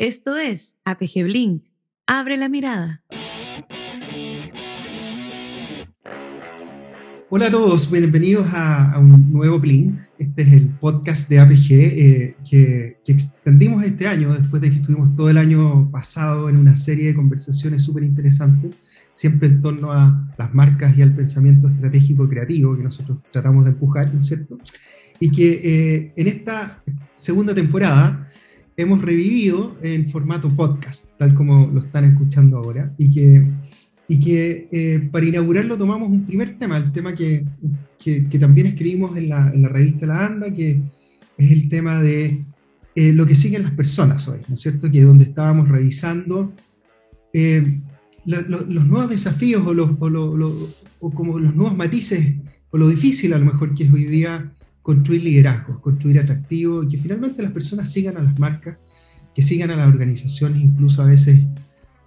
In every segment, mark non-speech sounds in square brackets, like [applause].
Esto es APG Blink. Abre la mirada. Hola a todos, bienvenidos a, un nuevo Blink. Este es el podcast de APG eh, que, extendimos este año después de que estuvimos todo el año pasado en una serie de conversaciones súper interesantes, siempre en torno a las marcas y al pensamiento estratégico creativo que nosotros tratamos de empujar, ¿no es cierto? Y que eh, en esta segunda temporada hemos revivido en formato podcast, tal como lo están escuchando ahora, y que, y que eh, para inaugurarlo tomamos un primer tema, el tema que, que, también escribimos en la, en la, revista La Anda, que es el tema de eh, lo que siguen las personas hoy, ¿no es cierto? Que donde estábamos revisando eh, los nuevos desafíos o, los, o, o como los nuevos matices o lo difícil a lo mejor que es hoy día construir liderazgos, construir atractivo y que finalmente las personas sigan a las marcas, que sigan a las organizaciones, incluso a veces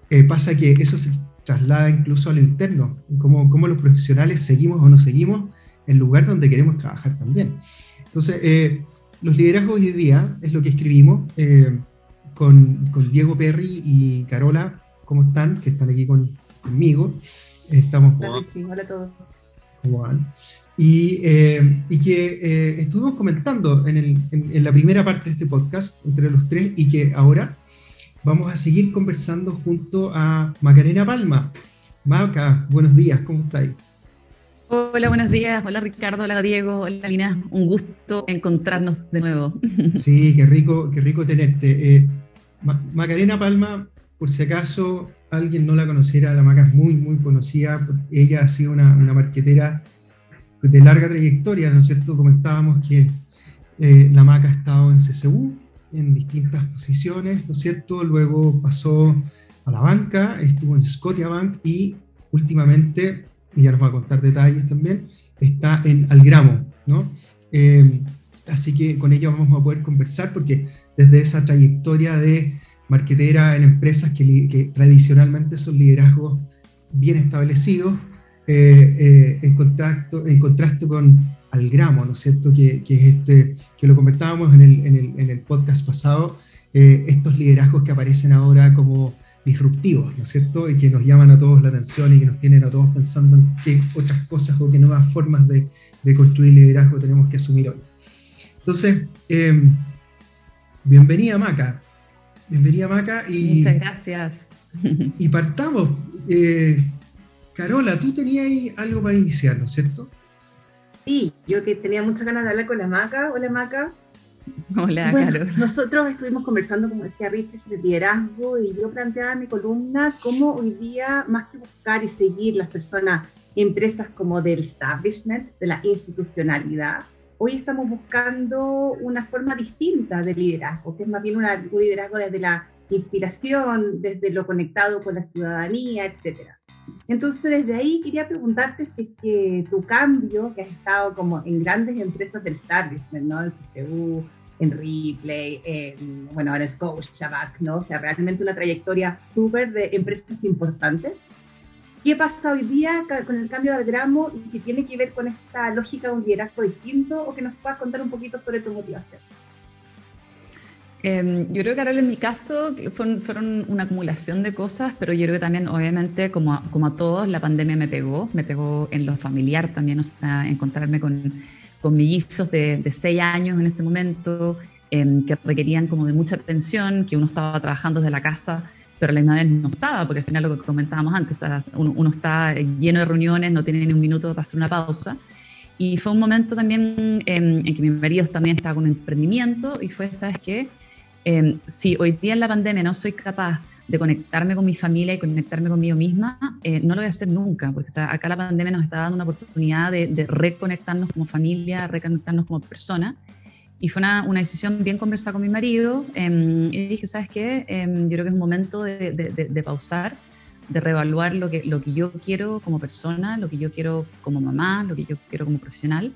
eh, pasa que eso se traslada incluso a lo interno, cómo, cómo los profesionales seguimos o no seguimos el lugar donde queremos trabajar también. Entonces, eh, los liderazgos hoy día es lo que escribimos eh, con, con, Diego Perry y Carola, ¿cómo están? Que están aquí con, conmigo. Estamos... Hola, hola a todos. ¿Cómo van? Eh, y, que eh, estuvimos comentando en, la primera parte de este podcast entre los tres y que ahora vamos a seguir conversando junto a Macarena Palma. Maca, buenos días, ¿cómo estáis? Hola, buenos días. Hola Ricardo, hola Diego, hola Lina. Un gusto encontrarnos de nuevo. [laughs] Sí, qué rico, qué rico tenerte. Eh, Macarena Palma, por si acaso alguien no la conociera, la Maca es muy, muy conocida. Ella ha sido una, una marquetera de larga trayectoria, ¿no es cierto? Comentábamos que eh, la MAC ha estado en CCU en distintas posiciones, ¿no es cierto? Luego pasó a la banca, estuvo en Scotiabank y últimamente, y ya nos va a contar detalles también, está en Algramo, ¿no? Eh, así que con ella vamos a poder conversar porque desde esa trayectoria de marquetera en empresas que, que tradicionalmente son liderazgos bien establecidos, eh, eh, en, contacto, en contraste con Algramo, ¿no es cierto? Que, que, es este, que lo comentábamos en el, en el, en el podcast pasado, eh, estos liderazgos que aparecen ahora como disruptivos, ¿no es cierto? Y que nos llaman a todos la atención y que nos tienen a todos pensando en qué otras cosas o qué nuevas formas de, de construir liderazgo tenemos que asumir hoy. Entonces, em, bienvenida Maca. Bienvenida Maca. Y, Muchas gracias. Y partamos. Carola, tú tenías algo para iniciar, ¿no es cierto? Sí, yo que tenía muchas ganas de hablar con la Maca. Hola, Maca. Hola, Carola. Nosotros estuvimos conversando, como decía Richie, sobre liderazgo y yo planteaba en mi columna cómo hoy día, más que buscar y seguir las personas, empresas como del establishment, de la institucionalidad, hoy estamos buscando una forma distinta de liderazgo, que es más bien un liderazgo desde la inspiración, desde lo conectado con la ciudadanía, etcétera. Entonces, desde ahí quería preguntarte si es que tu cambio, que has estado como en grandes empresas del establishment, ¿no? En CCU, en Replay, en, bueno, ahora es Shabak, ¿no? O sea, realmente una trayectoria súper de empresas importantes. ¿Qué pasa hoy día con el cambio del gramo y si tiene que ver con esta lógica de un liderazgo distinto o que nos puedas contar un poquito sobre tu motivación? Em, yo creo que ahora en mi caso fueron, una acumulación de cosas, pero yo creo que también, obviamente, como a, como a todos, la pandemia me pegó, me pegó en lo familiar también, o sea, encontrarme con, con mellizos de, de seis años en ese momento, em, que requerían como de mucha atención, que uno estaba trabajando desde la casa, pero a la misma vez no estaba, porque al final lo que comentábamos antes, uno, está lleno de reuniones, no tiene ni un minuto para hacer una pausa. Y fue un momento también en, en que mi marido también estaba con un emprendimiento y fue, ¿sabes qué? Em, si hoy día en la pandemia no soy capaz de conectarme con mi familia y conectarme conmigo misma, eh, no lo voy a hacer nunca, porque acá la pandemia nos está dando una oportunidad de, reconectarnos como familia, reconectarnos como persona. Y fue una, decisión bien conversada con mi marido em, y dije, ¿sabes qué? Em, yo creo que es un momento de, de, pausar, de reevaluar lo que, lo que yo quiero como persona, lo que yo quiero como mamá, lo que yo quiero como profesional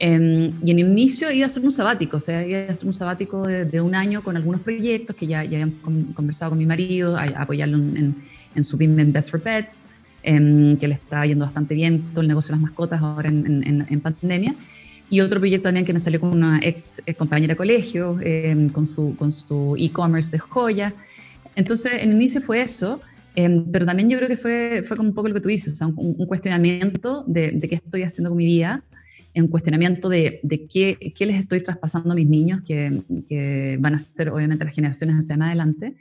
Em, y en inicio iba a ser un sabático, o sea, iba a ser un sabático de, un año con algunos proyectos que ya, ya habíamos conversado con mi marido, a, apoyarlo en, su BIM Invest for Pets, em, que le está yendo bastante bien todo el negocio de las mascotas ahora en, pandemia. y otro proyecto también que me salió con una ex eh, compañera de colegio, em, con su con su e-commerce de joya. Entonces, en el inicio fue eso, em, pero también yo creo que fue, fue como un poco lo que tú dices, o sea, un, cuestionamiento de, de, qué estoy haciendo con mi vida, un cuestionamiento de, de qué, qué, les estoy traspasando a mis niños, que, que, van a ser obviamente las generaciones hacia más adelante.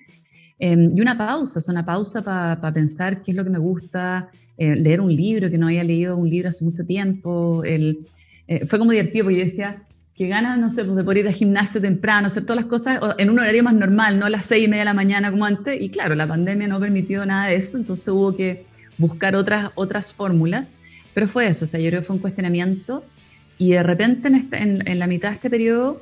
Em, y una pausa, o sea, una pausa para pensar qué es lo que me gusta, eh, leer un libro que no había leído un libro hace mucho tiempo, el eh, fue como divertido porque yo decía, que ganas, no sé, pues de poder ir al gimnasio temprano, hacer todas las cosas en un horario más normal, no a las seis y media de la mañana como antes. Y claro, la pandemia no permitió nada de eso, entonces hubo que buscar otras, otras fórmulas. Pero fue eso, o sea, yo creo que fue un cuestionamiento. Y de repente en, en, la mitad de este periodo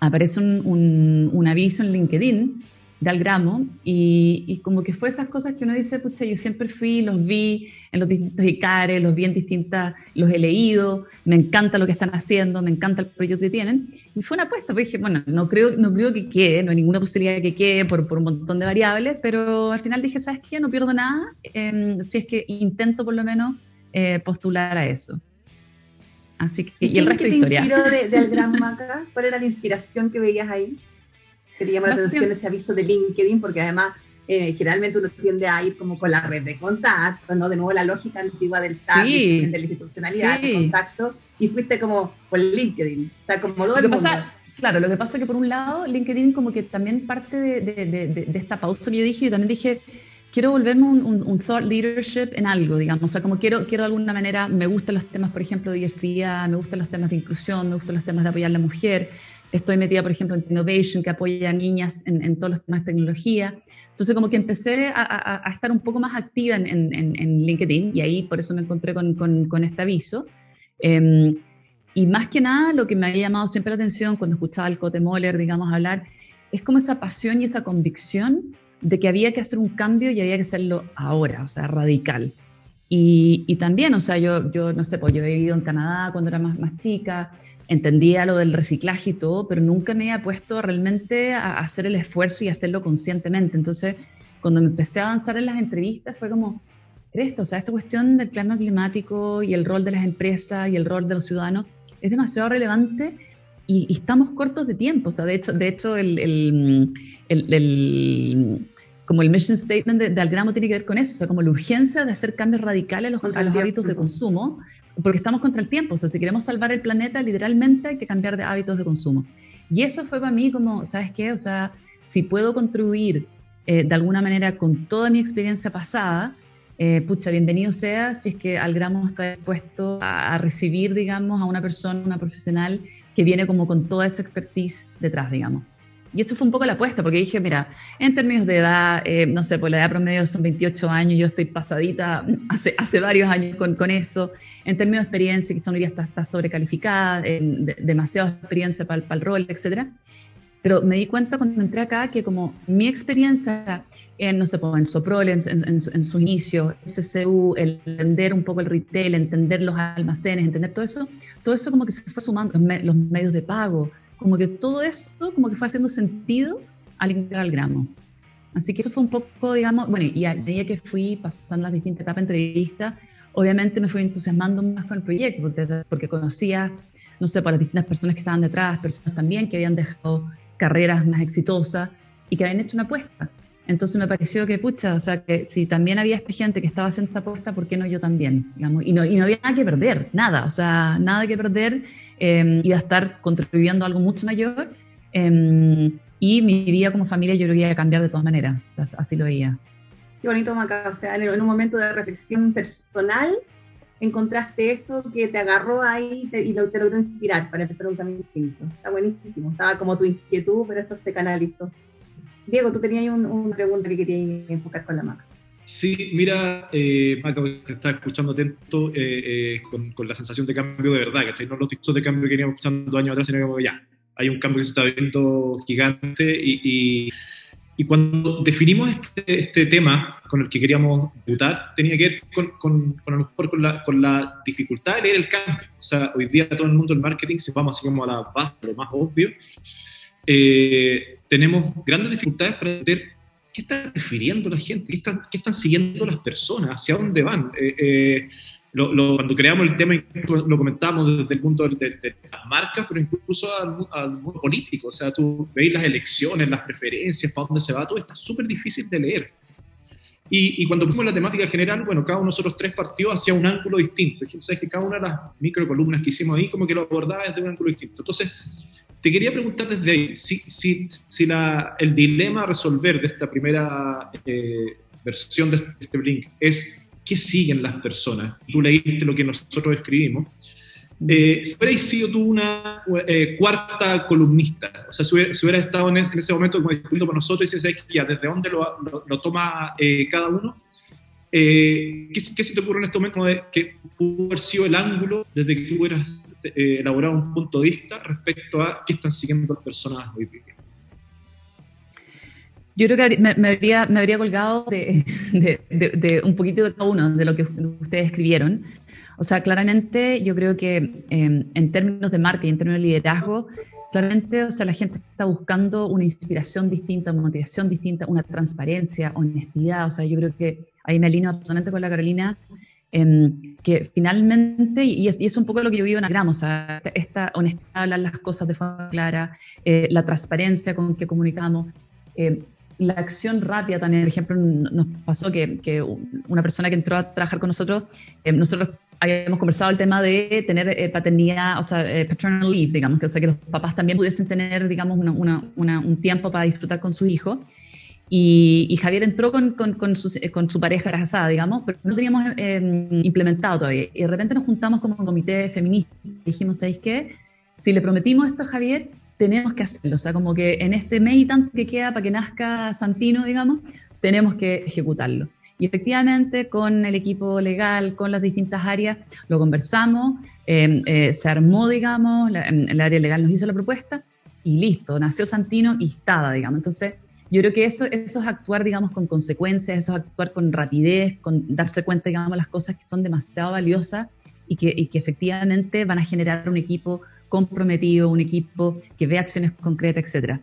aparece un, un, un aviso en LinkedIn de Algramo y, y, como que fue esas cosas que uno dice, pucha, yo siempre fui, los vi en los distintos ICARES, los vi en distintas, los he leído, me encanta lo que están haciendo, me encanta el proyecto que tienen y fue una apuesta, porque dije, bueno, no creo, no creo que quede, no hay ninguna posibilidad de que quede por, por un montón de variables, pero al final dije, ¿sabes qué? No pierdo nada em, si es que intento por lo menos eh, postular a eso. Así que, ¿Y, el resto de historia. te inspiró de, de Algramo [laughs] acá? ¿Cuál era la inspiración que veías ahí? que te llama la atención ese aviso de LinkedIn, porque además eh, generalmente uno tiende a ir como con la red de contacto, ¿no? De nuevo la lógica antigua del SAP, de la institucionalidad, de contacto, y fuiste como por LinkedIn, o sea, como todo el mundo. claro, lo que pasa es que por un lado, LinkedIn como que también parte de, de, de, esta pausa que yo dije, yo también dije, quiero volverme un, un, thought leadership en algo, digamos, o sea, como quiero, quiero de alguna manera, me gustan los temas, por ejemplo, de diversidad, me gustan los temas de inclusión, me gustan los temas de apoyar a la mujer, Estoy metida, por ejemplo, en Innovation, que apoya a niñas en, todos los temas de tecnología. Entonces, como que empecé a, estar un poco más activa en, LinkedIn y ahí por eso me encontré con, este aviso. Em, y más que nada, lo que me había llamado siempre la atención cuando escuchaba al Cote Moller, digamos, hablar, es como esa pasión y esa convicción de que había que hacer un cambio y había que hacerlo ahora, o sea, radical. Y, también, o sea, yo, yo no sé, pues yo he vivido en Canadá cuando era más, más chica, entendía lo del reciclaje y todo, pero nunca me había puesto realmente a hacer el esfuerzo y hacerlo conscientemente. Entonces, cuando me empecé a avanzar en las entrevistas, fue como, esto, o sea, esta cuestión del cambio climático y el rol de las empresas y el rol de los ciudadanos es demasiado relevante y, estamos cortos de tiempo. O sea, de hecho, de hecho el, el, el, como el mission statement de, de, Algramo tiene que ver con eso, o sea, como la urgencia de hacer cambios radicales a los, a los hábitos de consumo, porque estamos contra el tiempo, o sea, si queremos salvar el planeta, literalmente hay que cambiar de hábitos de consumo. Y eso fue para mí como, ¿sabes qué? O sea, si puedo contribuir eh, de alguna manera con toda mi experiencia pasada, eh, pucha, bienvenido sea si es que Algramo está dispuesto a, a, recibir, digamos, a una persona, una profesional que viene como con toda esa expertise detrás, digamos. Y eso fue un poco la apuesta, porque dije, mira, en términos de edad, eh, no sé, pues la edad promedio son 28 años, yo estoy pasadita hace, hace varios años con, con eso. En términos de experiencia, quizá día está, está sobrecalificada, demasiada experiencia para, el rol, etcétera. Pero me di cuenta cuando entré acá que como mi experiencia en, no sé, pues en Soprol, en, en, en sus inicios, SCU, el entender un poco el retail, entender los almacenes, entender todo eso, todo eso como que se fue sumando, los medios de pago, como que todo eso como que fue haciendo sentido al entrar al gramo. Así que eso fue un poco, digamos, bueno, y a medida que fui pasando las distintas etapas de entrevista, obviamente me fui entusiasmando más con el proyecto, porque, porque conocía, no sé, por las distintas personas que estaban detrás, personas también que habían dejado carreras más exitosas y que habían hecho una apuesta. Entonces me pareció que, pucha, o sea, que si también había esta gente que estaba haciendo esta apuesta, ¿por qué no yo también? Y, no, y no había nada que perder, nada, o sea, nada que perder eh, iba a estar contribuyendo a algo mucho mayor em, y mi vida como familia yo que iba a cambiar de todas maneras, así lo veía. Qué bonito, Maca, o sea, en un momento de reflexión personal encontraste esto que te agarró ahí y te, logró inspirar para empezar un camino distinto. Está buenísimo, estaba como tu inquietud, pero esto se canalizó. Diego, tú tenías una pregunta que querías enfocar con la Maca. Sí, mira, eh, Maca, está escuchando atento eh, eh, con, la sensación de cambio de verdad, ¿cachai? No los discursos de cambio que veníamos escuchando años atrás, sino que ya, hay un cambio que se está viendo gigante y, y, cuando definimos este, este, tema con el que queríamos votar, tenía que ver con, con, con, a lo mejor con, la, con la dificultad de leer el cambio. O sea, hoy día todo el mundo del marketing, si vamos así como a la base, lo más obvio, eh, tenemos grandes dificultades para entender ¿qué está refiriendo la gente? ¿Qué están, qué están siguiendo las personas? ¿Hacia dónde van? Eh, eh, cuando creamos el tema, lo comentábamos desde el punto de, las marcas, pero incluso al, mundo político. O sea, tú veis las elecciones, las preferencias, para dónde se va, todo está súper difícil de leer. Y, cuando pusimos la temática general, bueno, cada uno de nosotros tres partidos hacia un ángulo distinto. Dijimos, ¿sabes que cada una de las microcolumnas que hicimos ahí, como que lo abordaba desde un ángulo distinto. Entonces, te quería preguntar desde ahí, si, si, si la, el dilema a resolver de esta primera eh, versión de este Blink es qué siguen las personas. Tú leíste lo que nosotros escribimos. Eh, si hubierais sido tú una eh, cuarta columnista, o sea, si hubiera, estado en ese, momento como discutiendo con nosotros y dices, ya, ¿desde dónde lo, lo, toma eh, cada uno? Eh, ¿qué, ¿qué, se te ocurre en este momento de que pudo haber sido el ángulo desde que tú hubieras elaborado un punto de vista respecto a qué están siguiendo las personas hoy día? Yo creo que me, habría, me habría colgado de, de, un poquito de cada uno de lo que ustedes escribieron. O sea, claramente yo creo que em, en términos de marca y en términos de liderazgo, claramente, o sea, la gente está buscando una inspiración distinta, una motivación distinta, una transparencia, honestidad. O sea, yo creo que ahí me alineo absolutamente con la Carolina, em, que finalmente, y es, un poco lo que yo vivo en Agram, esta honestidad, hablar las cosas de forma clara, eh, la transparencia con que comunicamos. Eh, la acción rápida también, por ejemplo, nos pasó que, que una persona que entró a trabajar con nosotros, eh, nosotros habíamos conversado el tema de tener eh, paternidad, o sea, eh, paternal leave, digamos, que, o sea, que los papás también pudiesen tener, digamos, una, una, un tiempo para disfrutar con su hijo. Y, y Javier entró con, con, con, su, con, su, pareja embarazada, digamos, pero no teníamos implementado todavía. Y de repente nos juntamos como un comité feminista y dijimos, ¿sabéis qué? Si le prometimos esto a Javier, tenemos que hacerlo. O sea, como que en este mes y tanto que queda para que nazca Santino, digamos, tenemos que ejecutarlo. Y efectivamente, con el equipo legal, con las distintas áreas, lo conversamos, em, eh, se armó, digamos, el área legal nos hizo la propuesta y listo, nació Santino y estaba, digamos. Entonces, yo creo que eso, eso es actuar, digamos, con consecuencias, eso es actuar con rapidez, con darse cuenta, digamos, las cosas que son demasiado valiosas y que, y que efectivamente van a generar un equipo comprometido, un equipo que ve acciones concretas, etc.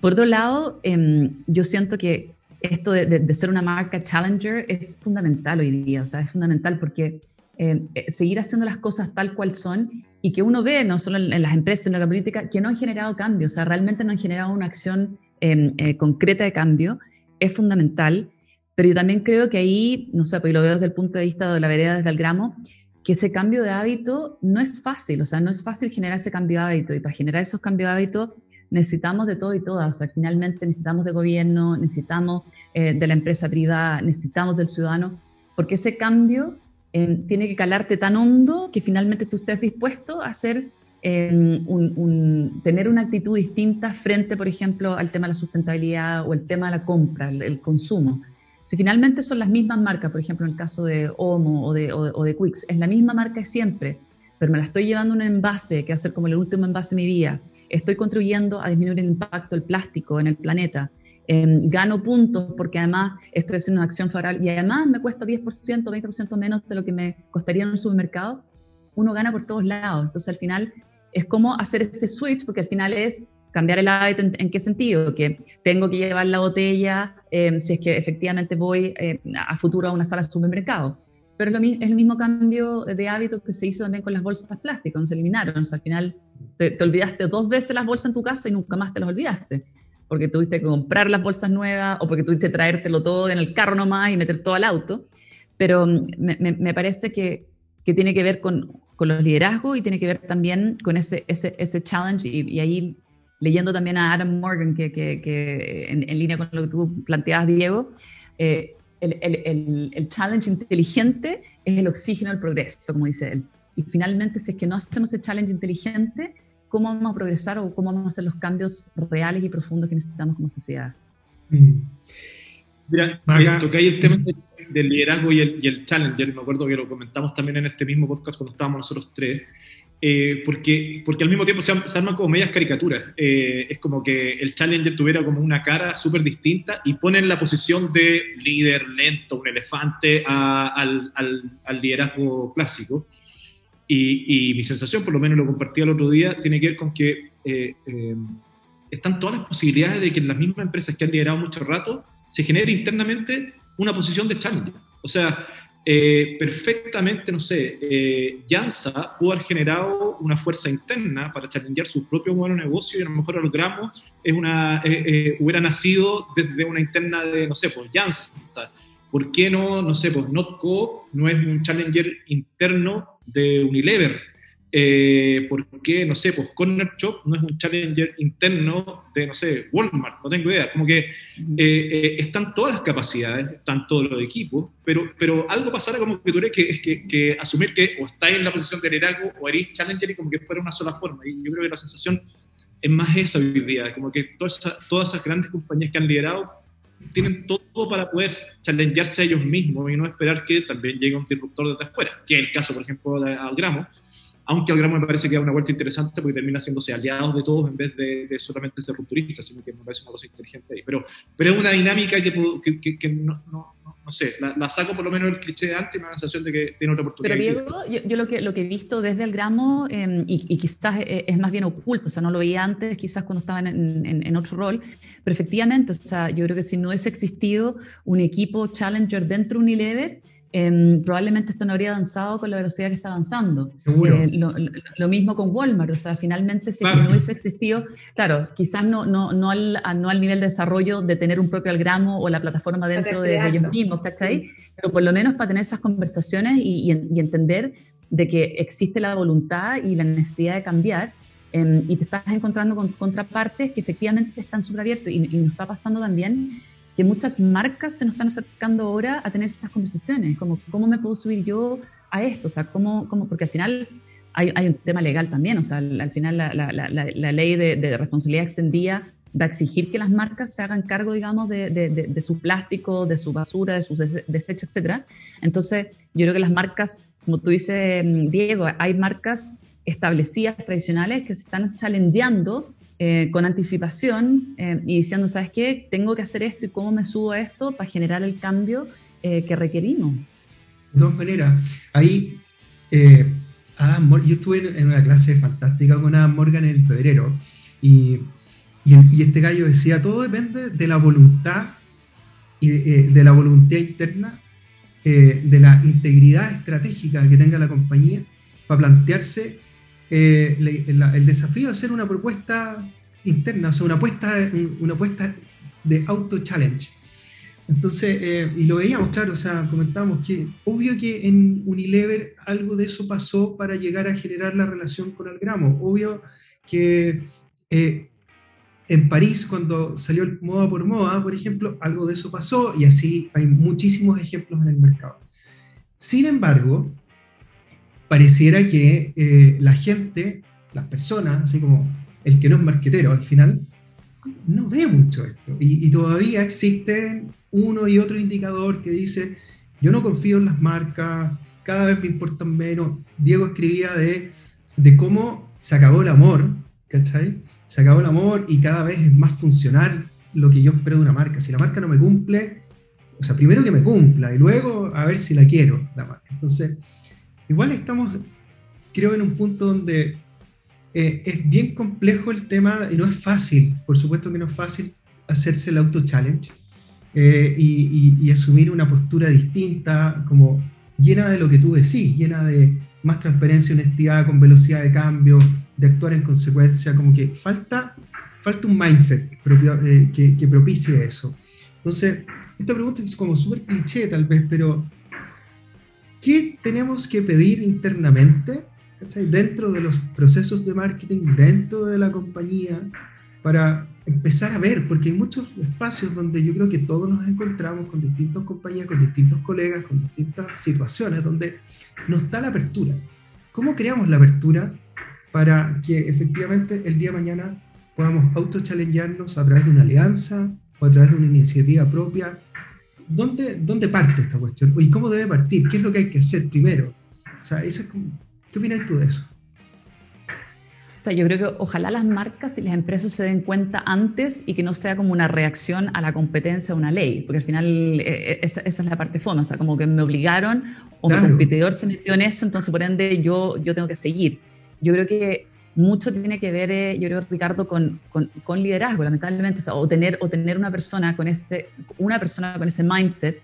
Por otro lado, em, yo siento que esto de, ser una marca challenger es fundamental hoy día, o sea, es fundamental porque em, eh, seguir haciendo las cosas tal cual son y que uno ve, no solo en, las empresas, en la política, que no han generado cambios, o sea, realmente no han generado una acción eh, concreta de cambio, es fundamental. Pero yo también creo que ahí, no sé, porque lo veo desde el punto de vista de la vereda desde el gramo, que ese cambio de hábito no es fácil, o sea, no es fácil generar ese cambio de hábito y para generar esos cambios de hábito necesitamos de todo y todas, o sea, finalmente necesitamos de gobierno, necesitamos eh, de la empresa privada, necesitamos del ciudadano, porque ese cambio eh, tiene que calarte tan hondo que finalmente tú estés dispuesto a hacer eh, un, tener una actitud distinta frente, por ejemplo, al tema de la sustentabilidad o el tema de la compra, el consumo. Si finalmente son las mismas marcas, por ejemplo, en el caso de Omo o de, o, de Quicks, es la misma marca siempre, pero me la estoy llevando a un envase que va a ser como el último envase de mi vida, estoy contribuyendo a disminuir el impacto del plástico en el planeta, em, gano puntos porque además estoy haciendo una acción favorable y además me cuesta 10%, 20% menos de lo que me costaría en un supermercado, uno gana por todos lados. Entonces al final es como hacer ese switch porque al final es cambiar el hábito, ¿en, qué sentido? Que tengo que llevar la botella eh, si es que efectivamente voy eh, a futuro a una sala de supermercado. Pero es, el mismo cambio de hábito que se hizo también con las bolsas plásticas, no se eliminaron. al final te, olvidaste dos veces las bolsas en tu casa y nunca más te las olvidaste. Porque tuviste que comprar las bolsas nuevas o porque tuviste que traértelo todo en el carro nomás y meter todo al auto. Pero mm, me, parece que, tiene que ver con, con, los liderazgos y tiene que ver también con ese, ese, ese challenge y, y ahí leyendo también a Adam Morgan, que, que, en, línea con lo que tú planteabas, Diego, eh, el, el, el, challenge inteligente es el oxígeno al progreso, como dice él. Y finalmente, si es que no hacemos el challenge inteligente, ¿cómo vamos a progresar o cómo vamos a hacer los cambios reales y profundos que necesitamos como sociedad? Mm. Mira, hay el tema del liderazgo y el, y el challenger. Me acuerdo que lo comentamos también en este mismo podcast cuando estábamos nosotros tres. Eh, porque, porque al mismo tiempo se, arman como medias caricaturas. Eh, es como que el Challenger tuviera como una cara súper distinta y ponen la posición de líder lento, un elefante, al, al, liderazgo clásico. Y, mi sensación, por lo menos lo compartí el otro día, tiene que ver con que eh, están todas las posibilidades de que en las mismas empresas que han liderado mucho rato se genere internamente una posición de Challenger. O sea, eh, perfectamente, no sé, eh, Jansa pudo haber generado una fuerza interna para challengear su propio modelo de negocio y a lo mejor logramos es una, eh, hubiera nacido desde una interna de, no sé, pues Jansa. ¿Por qué no, no sé, pues Notco no es un challenger interno de Unilever? Eh, ¿Por qué, no sé, pues Corner Shop no es un challenger interno de, no sé, Walmart? No tengo idea. Como que eh, eh, están todas las capacidades, están todos los equipos, pero, pero algo pasará como que tú que, que, que asumir que o estáis en la posición de liderazgo o eres challenger y como que fuera una sola forma. Y yo creo que la sensación es más esa hoy día, como que todas todas esas grandes compañías que han liderado tienen todo para poder challengearse a ellos mismos y no esperar que también llegue un disruptor desde afuera, que es el caso, por ejemplo, de Algramo, aunque Algramo me parece que da una vuelta interesante porque termina haciéndose aliados de todos en vez de, solamente ser rupturista, sino que me parece una cosa inteligente ahí. Pero, pero es una dinámica que, que, que, no, no, no, sé, la, saco por lo menos el cliché de antes y me da la sensación de que tiene otra oportunidad. Pero Diego, yo, lo, que, lo que he visto desde Algramo, eh, y, quizás es más bien oculto, o sea, no lo veía antes, quizás cuando estaba en, en, en otro rol, pero efectivamente, o sea, yo creo que si no hubiese existido un equipo Challenger dentro de Unilever, Em, probablemente esto no habría avanzado con la velocidad que está avanzando. Eh, lo, mismo con Walmart, o sea, finalmente si no hubiese existido, claro, quizás no, no, no, al, no al nivel de desarrollo de tener un propio algramo o la plataforma dentro de, ellos mismos, ¿cachai? Pero por lo menos para tener esas conversaciones y, entender de que existe la voluntad y la necesidad de cambiar. Em, y te estás encontrando con contrapartes que efectivamente están súper abiertos. Y, y nos está pasando también que muchas marcas se nos están acercando ahora a tener estas conversaciones, como cómo me puedo subir yo a esto, o sea, cómo, cómo porque al final hay, hay, un tema legal también, o sea, al, final la, la, la, ley de, de, responsabilidad extendida va a exigir que las marcas se hagan cargo, digamos, de, de, de su plástico, de su basura, de sus desechos, etcétera. Entonces, yo creo que las marcas, como tú dices, Diego, hay marcas establecidas, tradicionales, que se están challengeando eh, con anticipación eh, y diciendo, ¿sabes qué? Tengo que hacer esto y cómo me subo a esto para generar el cambio eh, que requerimos. De todas maneras, ahí Adam Morgan, yo estuve en una clase fantástica con Adam Morgan en febrero y, y, este gallo decía, todo depende de la voluntad y de, la voluntad interna, de la integridad estratégica que tenga la compañía para plantearse eh, el, desafío es hacer una propuesta interna, o sea, una apuesta, una apuesta de auto-challenge. Entonces, eh, y lo veíamos, claro, o sea, comentábamos que obvio que en Unilever algo de eso pasó para llegar a generar la relación con el gramo. Obvio que eh, en París, cuando salió el moda por moda, por ejemplo, algo de eso pasó y así hay muchísimos ejemplos en el mercado. Sin embargo, pareciera que eh, la gente, las personas, así como el que no es marquetero al final, no ve mucho esto. Y, todavía existe uno y otro indicador que dice, yo no confío en las marcas, cada vez me importan menos. Diego escribía de, de cómo se acabó el amor, ¿cachai? Se acabó el amor y cada vez es más funcional lo que yo espero de una marca. Si la marca no me cumple, o sea, primero que me cumpla y luego a ver si la quiero, la marca. Entonces, igual estamos, creo, en un punto donde eh, es bien complejo el tema y no es fácil, por supuesto que no es fácil hacerse el auto-challenge eh, y, asumir una postura distinta, como llena de lo que tú decís, llena de más transparencia, honestidad, con velocidad de cambio, de actuar en consecuencia, como que falta, falta un mindset eh, que, que propicie eso. Entonces, esta pregunta es como súper cliché tal vez, pero ¿Qué tenemos que pedir internamente dentro de los procesos de marketing, dentro de la compañía, para empezar a ver? Porque hay muchos espacios donde yo creo que todos nos encontramos con distintas compañías, con distintos colegas, con distintas situaciones donde no está la apertura. ¿Cómo creamos la apertura para que efectivamente el día de mañana podamos auto-challengearnos a través de una alianza o a través de una iniciativa propia ¿dónde, ¿dónde parte esta cuestión? ¿Y cómo debe partir? ¿Qué es lo que hay que hacer primero? O sea, ¿qué opinas tú de eso? O sea, yo creo que ojalá las marcas y las empresas se den cuenta antes y que no sea como una reacción a la competencia o una ley, porque al final eh, eh, esa, es la parte fondo, o sea, como que me obligaron o mi competidor se metió en eso, entonces por ende yo, yo tengo que seguir. Yo creo que mucho tiene que ver, eh, yo creo, Ricardo, con, con, liderazgo, lamentablemente, o, tener, o tener una persona con ese, una persona con ese mindset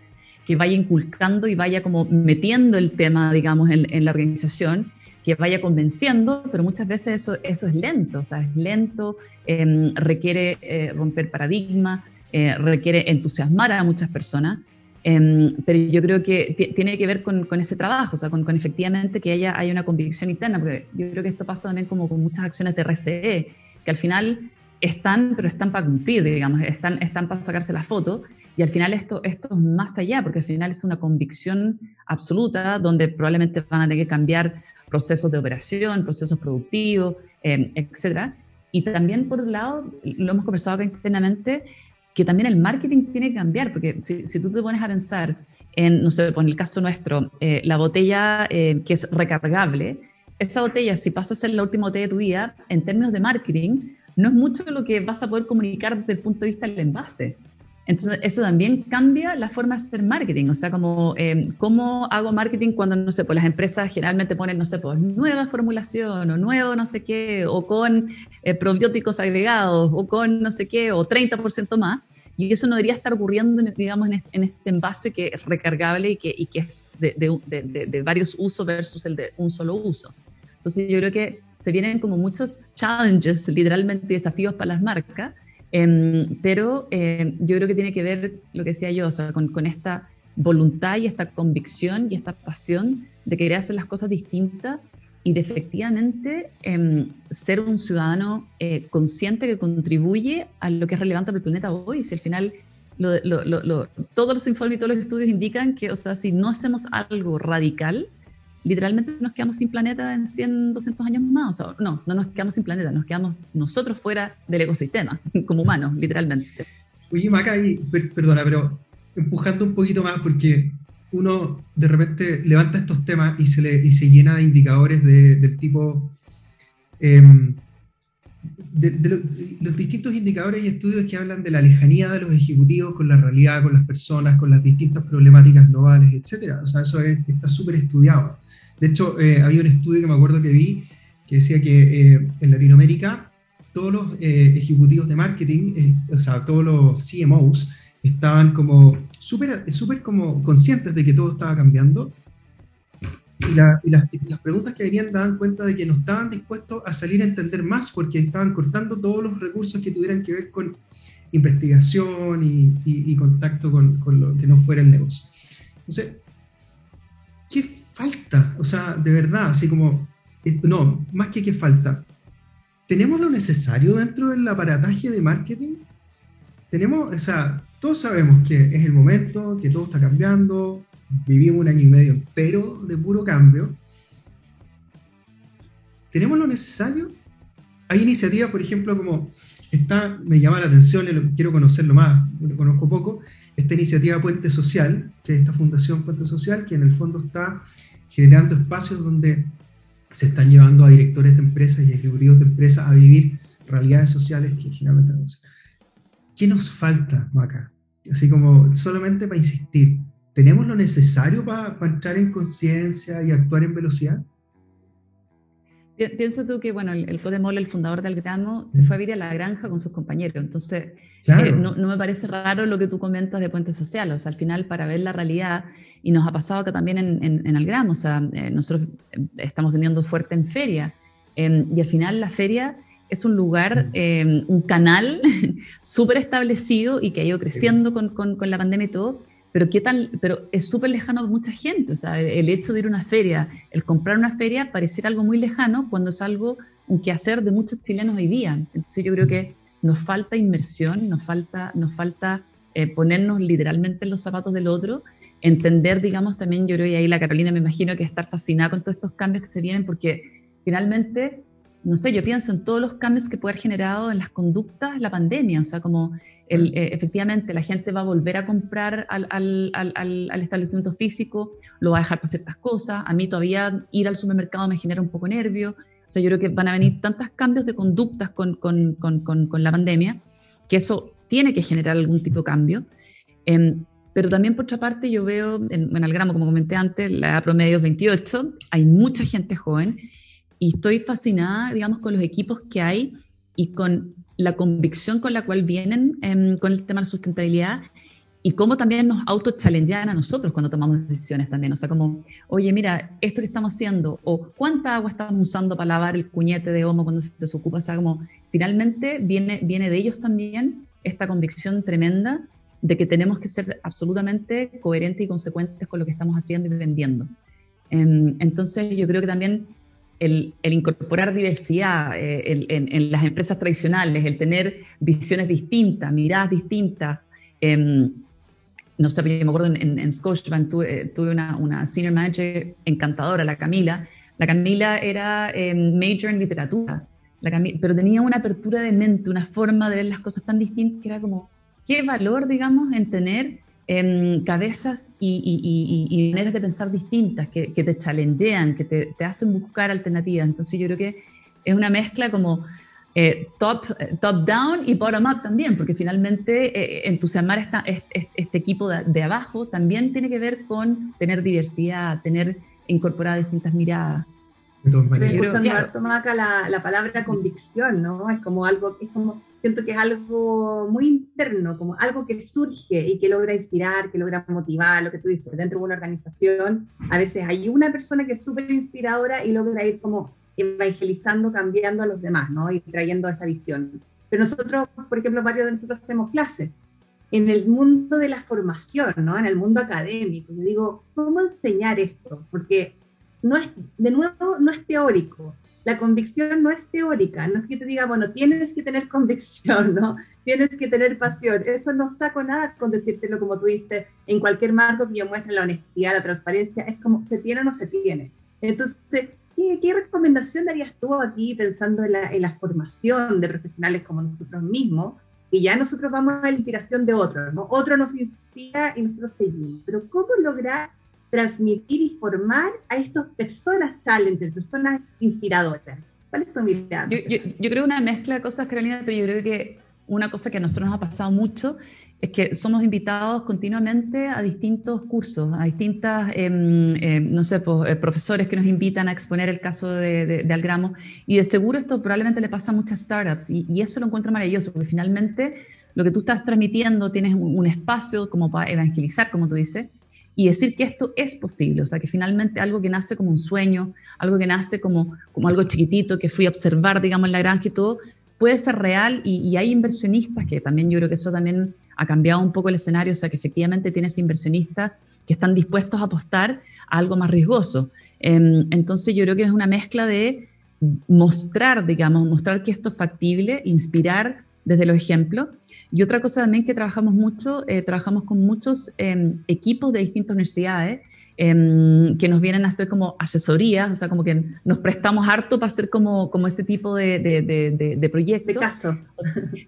que vaya inculcando y vaya como metiendo el tema, digamos, en, la organización, que vaya convenciendo, pero muchas veces eso, eso es lento, o sea, es lento, em, requiere eh, romper paradigmas, eh, requiere entusiasmar a muchas personas, em, pero yo creo que tiene que ver con, ese trabajo, o sea, con, efectivamente que haya, haya una convicción interna, porque yo creo que esto pasa también como con muchas acciones de RCE, que al final están, pero están para cumplir, digamos, están, están para sacarse la foto, y al final esto, esto es más allá, porque al final es una convicción absoluta donde probablemente van a tener que cambiar procesos de operación, procesos productivos, eh, etcétera. Y también, por un lado, lo hemos conversado acá internamente, que también el marketing tiene que cambiar, porque si, si tú te pones a pensar en, no sé, en el caso nuestro, eh, la botella eh, que es recargable, esa botella, si pasa a ser la última botella de tu vida, en términos de marketing, no es mucho lo que vas a poder comunicar desde el punto de vista del envase. Entonces, eso también cambia la forma de hacer marketing. O sea, como, eh, ¿cómo hago marketing cuando, no sé, pues las empresas generalmente ponen, no sé, pues nueva formulación o nuevo no sé qué, o con eh, probióticos agregados, o con no sé qué, o 30% más? Y eso no debería estar ocurriendo, digamos, en este, envase que es recargable y que, y que es de, de, de, varios usos versus el de un solo uso. Entonces, yo creo que se vienen como muchos challenges, literalmente desafíos para las marcas, Em, pero eh, yo creo que tiene que ver, lo que decía yo, o sea, con, esta voluntad y esta convicción y esta pasión de querer hacer las cosas distintas y de efectivamente em, ser un ciudadano eh, consciente que contribuye a lo que es relevante para el planeta hoy. Si al final todos los informes y todos los estudios indican que, o sea, si no hacemos algo radical, literalmente nos quedamos sin planeta en 100, 200 años más. O sea, no, no nos quedamos sin planeta, nos quedamos nosotros fuera del ecosistema, [laughs] como humanos, literalmente. Oye, Maca, perdona, pero empujando un poquito más, porque uno de repente levanta estos temas y se, le, y se llena de indicadores del tipo... Em, de, los distintos indicadores y estudios que hablan de la lejanía de los ejecutivos con la realidad, con las personas, con las distintas problemáticas globales, etc. O sea, eso está súper estudiado. De hecho, eh, había un estudio que me acuerdo que vi que decía que eh, en Latinoamérica todos los eh, ejecutivos de marketing, o sea, todos los CMOs, estaban como súper super como conscientes de que todo estaba cambiando y, las, preguntas que venían daban cuenta de que no estaban dispuestos a salir a entender más porque estaban cortando todos los recursos que tuvieran que ver con investigación y, contacto con, con, lo que no fuera el negocio. Entonces, ¿qué falta? O sea, de verdad, así como, no, más que qué falta. ¿Tenemos lo necesario dentro del aparataje de marketing? Tenemos, o sea, todos sabemos que es el momento, que todo está cambiando, vivimos un año y medio entero de puro cambio. ¿Tenemos lo necesario? Hay iniciativas, por ejemplo, como está, me llama la atención, quiero conocerlo más, lo conozco poco, esta iniciativa Puente Social, que es esta fundación Puente Social, que en el fondo está generando espacios donde se están llevando a directores de empresas y ejecutivos de empresas a vivir realidades sociales que generalmente no ¿Qué nos falta, Maca? Así como solamente para insistir, ¿tenemos lo necesario para entrar en conciencia y actuar en velocidad? Piensa tú que, bueno, el, el el fundador de Algramo, se fue a vivir a la granja con sus compañeros. Entonces, eh, no, me parece raro lo que tú comentas de Puente Social. O sea, al final, para ver la realidad, y nos ha pasado acá también en, en, Algramo, o sea, eh, nosotros eh, estamos vendiendo fuerte en feria, em, y al final la feria es un lugar, em, un canal [laughs] súper establecido y que ha ido creciendo con, con, con la pandemia y todo, pero qué tal, pero es súper lejano para mucha gente, o sea, el hecho de ir a una feria, el comprar una feria pareciera algo muy lejano cuando es algo que hacer de muchos chilenos hoy día. Entonces yo creo que nos falta inmersión, nos falta, nos falta eh, ponernos literalmente en los zapatos del otro, entender, digamos, también yo creo que ahí la Carolina me imagino que estar fascinada con todos estos cambios que se vienen, porque finalmente no sé, yo pienso en todos los cambios que puede haber generado en las conductas la pandemia, o sea, como el, eh, efectivamente la gente va a volver a comprar al, al, al, al, establecimiento físico, lo va a dejar para ciertas cosas, a mí todavía ir al supermercado me genera un poco nervio, o sea, yo creo que van a venir tantos cambios de conductas con, con, con, con la pandemia, que eso tiene que generar algún tipo de cambio. Em, pero también por otra parte yo veo en, en el gramo, como comenté antes, la edad promedio es 28, hay mucha gente joven y estoy fascinada, digamos, con los equipos que hay y con la convicción con la cual vienen em, con el tema de la sustentabilidad y cómo también nos auto-challengean a nosotros cuando tomamos decisiones también. O sea, como, oye, mira, esto que estamos haciendo, o cuánta agua estamos usando para lavar el cuñete de homo cuando se desocupa. O sea, como, finalmente viene, viene de ellos también esta convicción tremenda de que tenemos que ser absolutamente coherentes y consecuentes con lo que estamos haciendo y vendiendo. Em, entonces, yo creo que también el, incorporar diversidad eh, en, las empresas tradicionales, el tener visiones distintas, miradas distintas, em, no sé, yo me acuerdo en, en Scotiabank tuve, tuve una, una, senior manager encantadora, la Camila. La Camila era eh, major en literatura, la pero tenía una apertura de mente, una forma de ver las cosas tan distintas que era como, qué valor, digamos, en tener cabezas y, y, y, maneras de pensar distintas, que, que te challengean, que te, te, hacen buscar alternativas. Entonces yo creo que es una mezcla como eh, top, top down y bottom up también, porque finalmente eh, entusiasmar esta, este, este, equipo de, abajo también tiene que ver con tener diversidad, tener incorporadas distintas miradas. Estoy escuchando acá la, la, palabra convicción, ¿no? Es como algo, es como, siento que es algo muy interno, como algo que surge y que logra inspirar, que logra motivar, lo que tú dices, dentro de una organización, a veces hay una persona que es súper inspiradora y logra ir como evangelizando, cambiando a los demás, ¿no? Y trayendo esta visión. Pero nosotros, por ejemplo, varios de nosotros hacemos clases en el mundo de la formación, ¿no? En el mundo académico. Yo digo, ¿cómo enseñar esto? Porque no es, de nuevo, no es teórico. La convicción no es teórica, no es que te diga, bueno, tienes que tener convicción, ¿no? [laughs] Tienes que tener pasión. Eso no saco nada con decírtelo como tú dices, en cualquier marco que yo muestre la honestidad, la transparencia, es como se tiene o no se tiene. Entonces, ¿Qué, recomendación darías tú aquí pensando en la, formación de profesionales como nosotros mismos? Y ya nosotros vamos a la inspiración de otros, ¿no? Otro nos inspira y nosotros seguimos. Pero ¿cómo lograr transmitir y formar a estas personas challenger, personas inspiradoras? ¿Cuál es tu mirada? Yo, yo, yo, creo una mezcla de cosas, Carolina, pero yo creo que una cosa que a nosotros nos ha pasado mucho es que somos invitados continuamente a distintos cursos, a distintas, em, em, no sé, pues, eh, profesores que nos invitan a exponer el caso de, Algramo. Y de seguro esto probablemente le pasa a muchas startups. Y, eso lo encuentro maravilloso, porque finalmente lo que tú estás transmitiendo, tienes un, espacio como para evangelizar, como tú dices, y decir que esto es posible. O sea, que finalmente algo que nace como un sueño, algo que nace como, como algo chiquitito que fui a observar, digamos, en la granja y todo, puede ser real y, y hay inversionistas que también yo creo que eso también ha cambiado un poco el escenario, o sea que efectivamente tienes inversionistas que están dispuestos a apostar a algo más riesgoso. Em, entonces yo creo que es una mezcla de mostrar, digamos, mostrar que esto es factible, inspirar desde los ejemplos. Y otra cosa también que trabajamos mucho, eh, trabajamos con muchos em, equipos de distintas universidades em, que nos vienen a hacer como asesorías, o sea, como que nos prestamos harto para hacer como, como ese tipo de, de, de, de proyectos. De caso.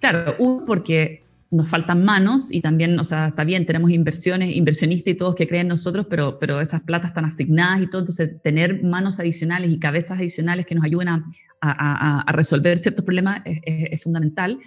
Claro, uno, porque nos faltan manos y también, o sea, está bien, tenemos inversiones, inversionistas y todos que creen en nosotros, pero, pero esas platas están asignadas y todo, entonces tener manos adicionales y cabezas adicionales que nos ayuden a, a, resolver ciertos problemas es, fundamental.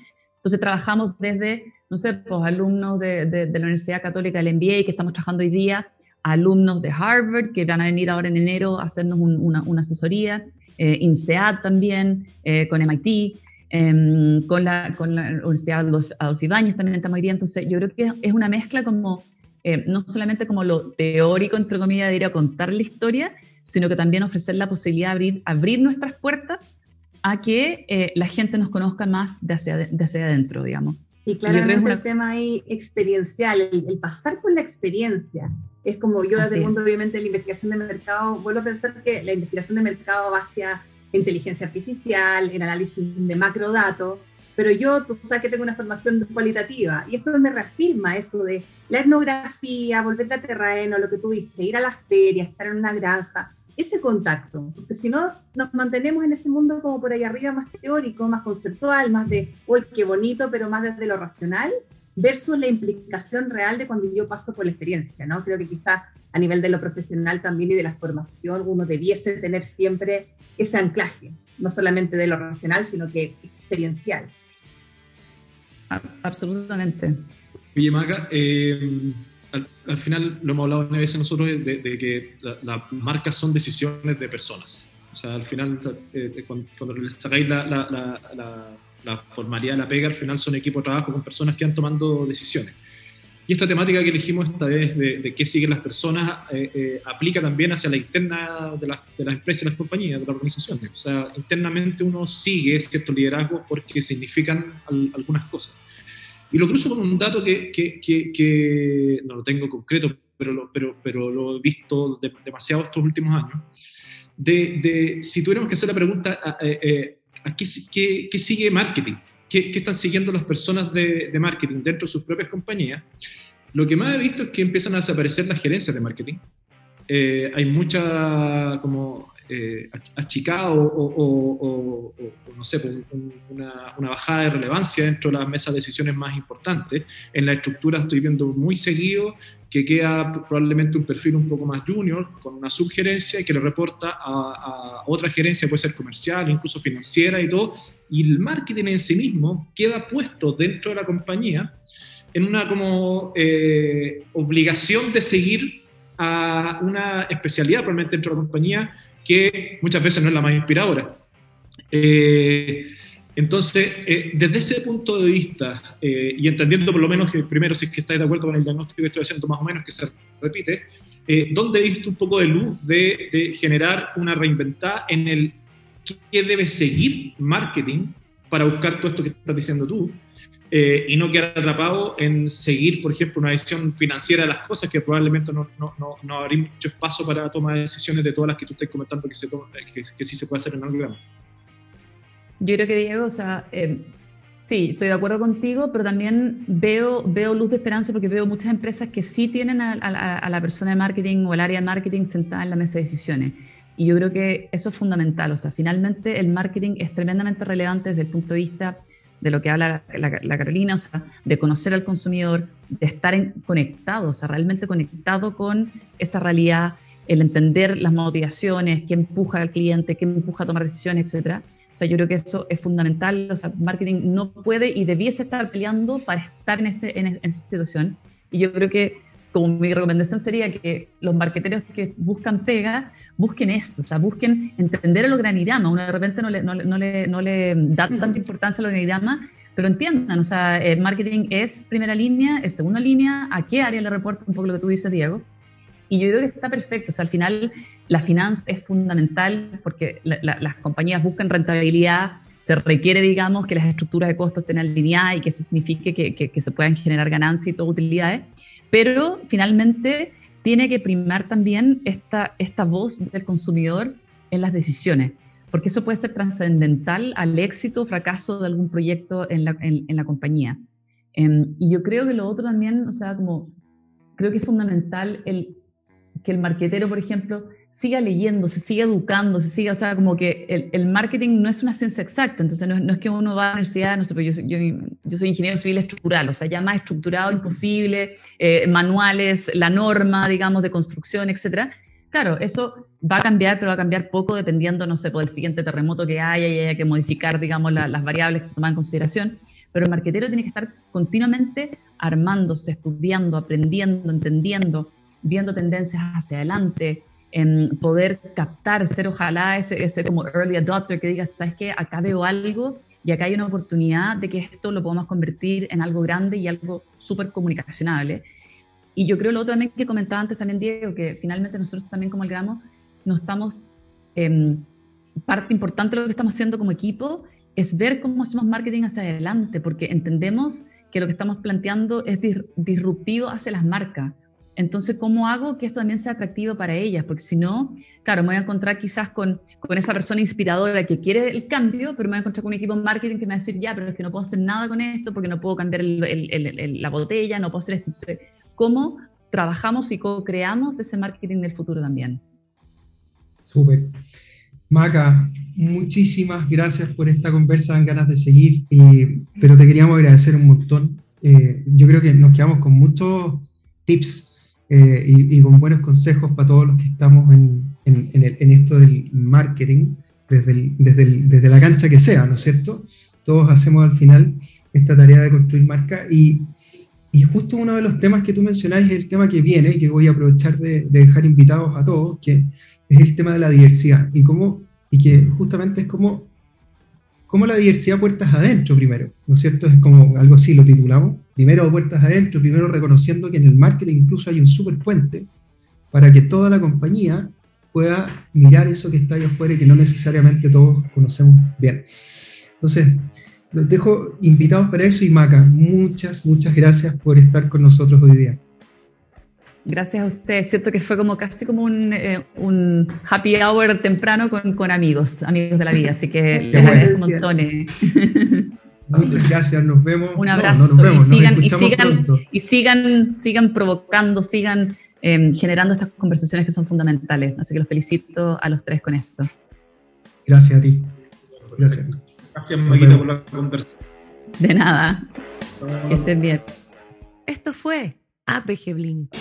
Entonces trabajamos desde, no sé, pues alumnos de, de, la Universidad Católica del MBA que estamos trabajando hoy día, alumnos de Harvard que van a venir ahora en enero a hacernos una, una, asesoría, eh, INSEAD también, eh, con MIT, Em, con, la, con la Universidad Adolf Ibáñez también estamos hoy día, entonces yo creo que es una mezcla como, eh, no solamente como lo teórico, entre comillas, de ir a contar la historia, sino que también ofrecer la posibilidad de abrir, abrir nuestras puertas a que eh, la gente nos conozca más de hacia, de hacia adentro, digamos. Y claramente el tema ahí experiencial, el, pasar por la experiencia. Es como yo desde el mundo, obviamente, de la investigación de mercado, vuelvo a pensar que la investigación de mercado va hacia inteligencia artificial, en análisis de macrodatos, pero yo, tú sabes que tengo una formación cualitativa y esto me reafirma eso de la etnografía, volver a terreno, lo que tú dices, ir a las ferias, estar en una granja, ese contacto, porque si no nos mantenemos en ese mundo como por ahí arriba más teórico, más conceptual, más de, uy, qué bonito, pero más desde lo racional, versus la implicación real de cuando yo paso por la experiencia, ¿no? Creo que quizás a nivel de lo profesional también y de la formación uno debiese tener siempre ese anclaje, no solamente de lo racional, sino que experiencial. Absolutamente. Oye, Maca, eh, al, final lo hemos hablado una vez nosotros de, que las marcas son decisiones de personas. O sea, al final, eh, cuando, cuando, sacáis la, la, la, formalidad de la pega, al final son equipos de trabajo con personas que han tomando decisiones. Y esta temática que elegimos esta vez de, qué siguen las personas eh, eh, aplica también hacia la interna de, de, las empresas y las compañías, de las organizaciones. O sea, internamente uno sigue ciertos liderazgos porque significan algunas cosas. Y lo cruzo con un dato que, que, que, no lo tengo concreto, pero lo, pero, pero lo he visto demasiado estos últimos años. De, de, si tuviéramos que hacer la pregunta, ¿a, eh, qué, qué sigue marketing? ¿Qué, están siguiendo las personas de, marketing dentro de sus propias compañías, lo que más he visto es que empiezan a desaparecer las gerencias de marketing. Eh, hay mucha como eh, achicado o, no sé, pues, una, una, bajada de relevancia dentro de las mesas de decisiones más importantes. En la estructura estoy viendo muy seguido que queda probablemente un perfil un poco más junior, con una subgerencia que le reporta a, a otra gerencia, puede ser comercial, incluso financiera y todo, y el marketing en sí mismo queda puesto dentro de la compañía en una como eh, obligación de seguir a una especialidad probablemente dentro de la compañía que muchas veces no es la más inspiradora. Eh, entonces, eh, desde ese punto de vista, y entendiendo por lo menos que primero si es que estáis de acuerdo con el diagnóstico que estoy haciendo más o menos que se repite, ¿dónde he visto un poco de luz de, de generar una reinventada en el qué debe seguir marketing para buscar todo esto que estás diciendo tú eh, y no quedar atrapado en seguir, por ejemplo, una decisión financiera de las cosas que probablemente no, no, no, no habría mucho espacio para tomar decisiones de todas las que tú estás comentando que, se que, sí se puede hacer en algo Yo creo que Diego, o sea, eh, sí, estoy de acuerdo contigo, pero también veo, veo luz de esperanza porque veo muchas empresas que sí tienen a, a la persona de marketing o el área de marketing sentada en la mesa de decisiones. Y yo creo que eso es fundamental. O sea, finalmente el marketing es tremendamente relevante desde el punto de vista de lo que habla la, Carolina, o sea, de conocer al consumidor, de estar en, conectado, o sea, realmente conectado con esa realidad, el entender las motivaciones, qué empuja al cliente, qué empuja a tomar decisiones, etcétera. O sea, yo creo que eso es fundamental. O sea, marketing no puede y debiese estar peleando para estar en, ese, en esa situación. Y yo creo que como mi recomendación sería que los marqueteros que buscan pega, busquen eso, o sea, busquen entender el organigrama. Uno de repente no le, no, le, no le, da tanta importancia al organigrama, pero entiendan, o sea, el marketing es primera línea, es segunda línea, a qué área le reporta un poco lo que tú dices, Diego. Y yo creo que está perfecto, o sea, al final la finanza es fundamental porque las compañías buscan rentabilidad, se requiere, digamos, que las estructuras de costos estén alineadas y que eso signifique que, que, que se puedan generar ganancias y todo utilidades pero finalmente tiene que primar también esta, esta voz del consumidor en las decisiones, porque eso puede ser trascendental al éxito o fracaso de algún proyecto en la, en, la compañía. Em, y yo creo que lo otro también, o sea, como creo que es fundamental el, que el marquetero, por ejemplo, siga leyendo, se siga educando, se siga, o sea, como que el, marketing no es una ciencia exacta, entonces no, no, es que uno va a la universidad, no sé, pues yo, soy ingeniero civil estructural, o sea, ya más estructurado imposible, eh, manuales, la norma, digamos, de construcción, etcétera. Claro, eso va a cambiar, pero va a cambiar poco dependiendo, no sé, por el siguiente terremoto que haya y haya que modificar, digamos, las variables que se toman en consideración. Pero el marquetero tiene que estar continuamente armándose, estudiando, aprendiendo, entendiendo, viendo tendencias hacia adelante, en poder captar, ser ojalá ese, ese como early adopter que diga, ¿sabes qué? Acá veo algo y acá hay una oportunidad de que esto lo podamos convertir en algo grande y algo súper comunicacionable. Y yo creo lo otro también que comentaba antes también Diego, que finalmente nosotros también como el gramo no estamos, eh, parte importante de lo que estamos haciendo como equipo es ver cómo hacemos marketing hacia adelante, porque entendemos que lo que estamos planteando es disruptivo hacia las marcas. Entonces, ¿cómo hago que esto también sea atractivo para ellas? Porque si no, claro, me voy a encontrar quizás con, con, esa persona inspiradora que quiere el cambio, pero me voy a encontrar con un equipo de marketing que me va a decir, ya, pero es que no puedo hacer nada con esto porque no puedo cambiar la botella, no puedo hacer esto. ¿cómo trabajamos y co-creamos ese marketing del futuro también? Súper. Maca, muchísimas gracias por esta conversa, dan ganas de seguir, pero te queríamos agradecer un montón. Eh, yo creo que nos quedamos con muchos tips eh, y, con buenos consejos para todos los que estamos en, en, esto del marketing, desde, desde, desde, la cancha que sea, ¿no es cierto? Todos hacemos al final esta tarea de construir marca y, y justo uno de los temas que tú mencionás es el tema que viene, que voy a aprovechar de, dejar invitados a todos, que es el tema de la diversidad y, cómo, y que justamente es como como la diversidad puertas adentro primero, ¿no es cierto? Es como algo así lo titulamos. Primero puertas adentro, primero reconociendo que en el marketing incluso hay un super puente para que toda la compañía pueda mirar eso que está ahí afuera y que no necesariamente todos conocemos bien. Entonces, los dejo invitados para eso y Maca, muchas, muchas gracias por estar con nosotros hoy día. Gracias a ustedes. Siento que fue como casi como un, eh, un happy hour temprano con, con, amigos, amigos de la vida. Así que les agradezco montones. Muchas gracias, nos vemos. Un abrazo. No, no vemos, y sigan, y sigan, y sigan, sigan provocando, sigan eh, generando estas conversaciones que son fundamentales. Así que los felicito a los tres con esto. Gracias a ti. Gracias. Gracias, Maguita, por la conversación. De nada. Que estén bien. Esto fue APG Blink.